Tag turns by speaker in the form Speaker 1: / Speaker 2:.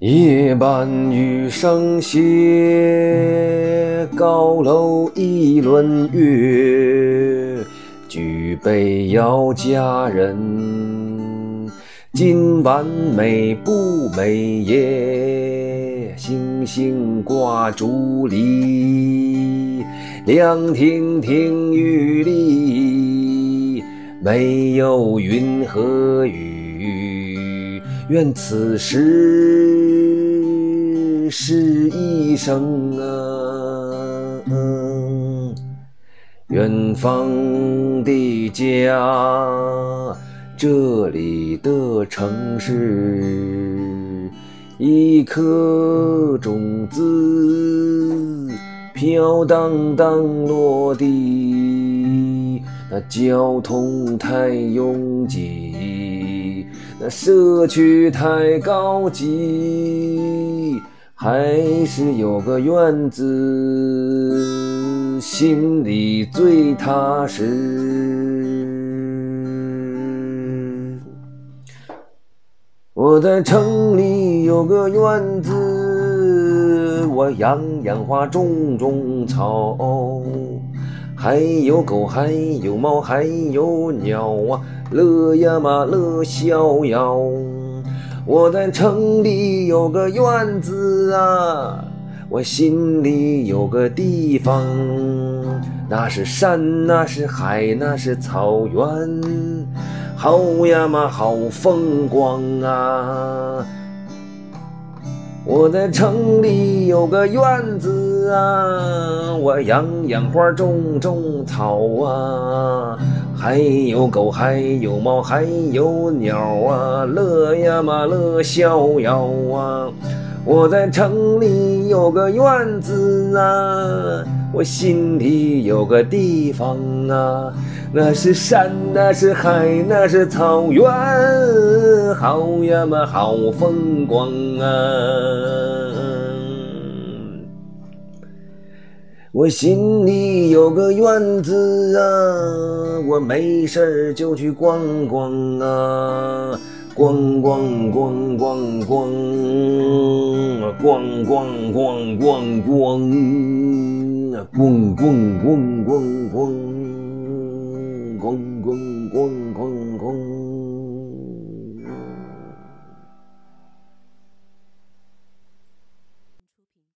Speaker 1: 夜半雨声歇，高楼一轮月。举杯邀佳人，今晚美不美耶？星星挂竹篱，凉亭亭玉立，没有云和雨，愿此时是一生啊。远方的家，这里的城市，一颗种子飘荡荡落地。那交通太拥挤，那社区太高级，还是有个院子，心里最踏实。我在城里有个院子，我养养花，种种草，还有狗，还有猫，还有鸟啊，乐呀嘛乐逍遥。我在城里有个院子啊，我心里有个地方，那是山，那是海，那是草原，好呀嘛好风光啊！我在城里有个院子啊，我养养花，种种草啊，还有狗，还有猫，还有鸟啊，乐呀嘛乐逍遥啊！我在城里有个院子啊，我心里有个地方啊，那是山，那是海，那是草原，好呀嘛好风光啊！我心里有个院子啊，我没事就去逛逛啊，咣咣咣咣咣，咣咣咣咣咣，咣咣咣咣咣，咣咣咣咣咣。